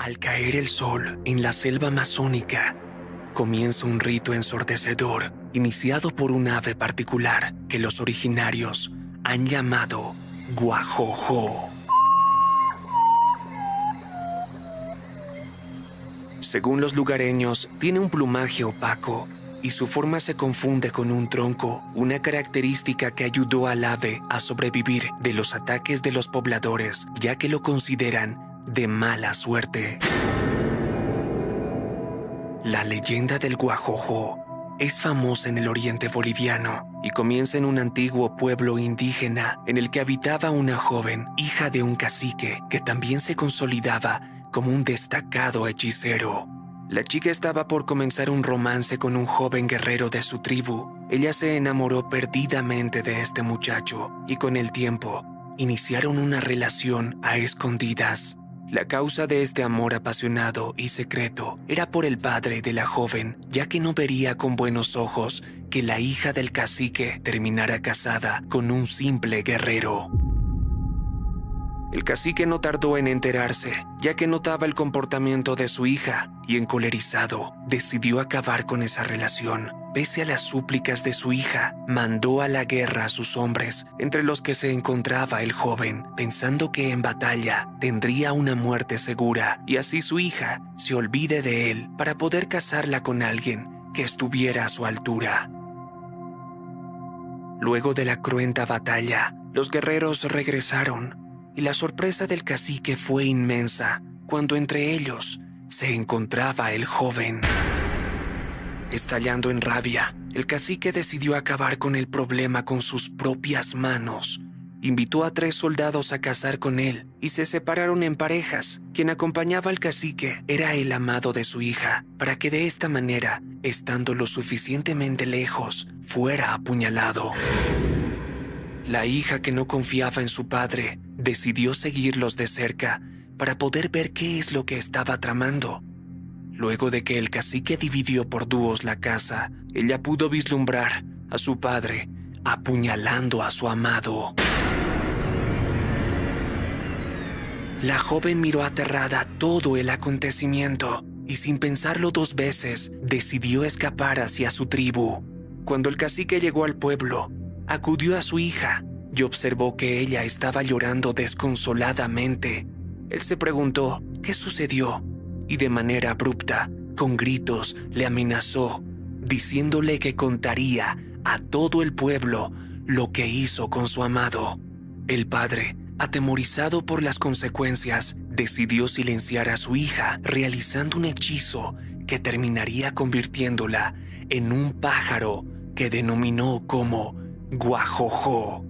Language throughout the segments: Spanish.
Al caer el sol en la selva amazónica, comienza un rito ensordecedor iniciado por un ave particular que los originarios han llamado guajojo. Según los lugareños, tiene un plumaje opaco y su forma se confunde con un tronco, una característica que ayudó al ave a sobrevivir de los ataques de los pobladores, ya que lo consideran de mala suerte. La leyenda del guajojo es famosa en el oriente boliviano y comienza en un antiguo pueblo indígena en el que habitaba una joven, hija de un cacique, que también se consolidaba como un destacado hechicero. La chica estaba por comenzar un romance con un joven guerrero de su tribu. Ella se enamoró perdidamente de este muchacho y con el tiempo iniciaron una relación a escondidas. La causa de este amor apasionado y secreto era por el padre de la joven, ya que no vería con buenos ojos que la hija del cacique terminara casada con un simple guerrero. El cacique no tardó en enterarse, ya que notaba el comportamiento de su hija y encolerizado, decidió acabar con esa relación. Pese a las súplicas de su hija, mandó a la guerra a sus hombres, entre los que se encontraba el joven, pensando que en batalla tendría una muerte segura y así su hija se olvide de él para poder casarla con alguien que estuviera a su altura. Luego de la cruenta batalla, los guerreros regresaron y la sorpresa del cacique fue inmensa cuando entre ellos se encontraba el joven. Estallando en rabia, el cacique decidió acabar con el problema con sus propias manos. Invitó a tres soldados a casar con él y se separaron en parejas. Quien acompañaba al cacique era el amado de su hija, para que de esta manera, estando lo suficientemente lejos, fuera apuñalado. La hija que no confiaba en su padre decidió seguirlos de cerca para poder ver qué es lo que estaba tramando. Luego de que el cacique dividió por dúos la casa, ella pudo vislumbrar a su padre apuñalando a su amado. La joven miró aterrada todo el acontecimiento y sin pensarlo dos veces decidió escapar hacia su tribu. Cuando el cacique llegó al pueblo, acudió a su hija y observó que ella estaba llorando desconsoladamente. Él se preguntó qué sucedió y de manera abrupta, con gritos, le amenazó, diciéndole que contaría a todo el pueblo lo que hizo con su amado. El padre, atemorizado por las consecuencias, decidió silenciar a su hija realizando un hechizo que terminaría convirtiéndola en un pájaro que denominó como Guajojo.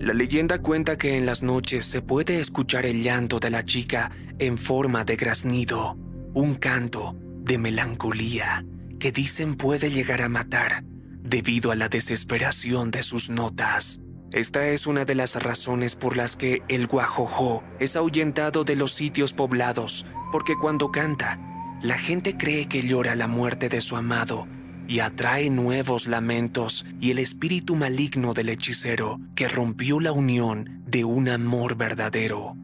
La leyenda cuenta que en las noches se puede escuchar el llanto de la chica en forma de graznido, un canto de melancolía que dicen puede llegar a matar debido a la desesperación de sus notas. Esta es una de las razones por las que el guajojo es ahuyentado de los sitios poblados, porque cuando canta, la gente cree que llora la muerte de su amado y atrae nuevos lamentos y el espíritu maligno del hechicero que rompió la unión de un amor verdadero.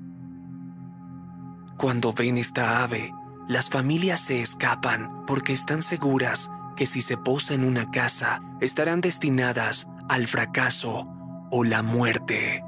Cuando ven esta ave, las familias se escapan porque están seguras que si se posa en una casa estarán destinadas al fracaso o la muerte.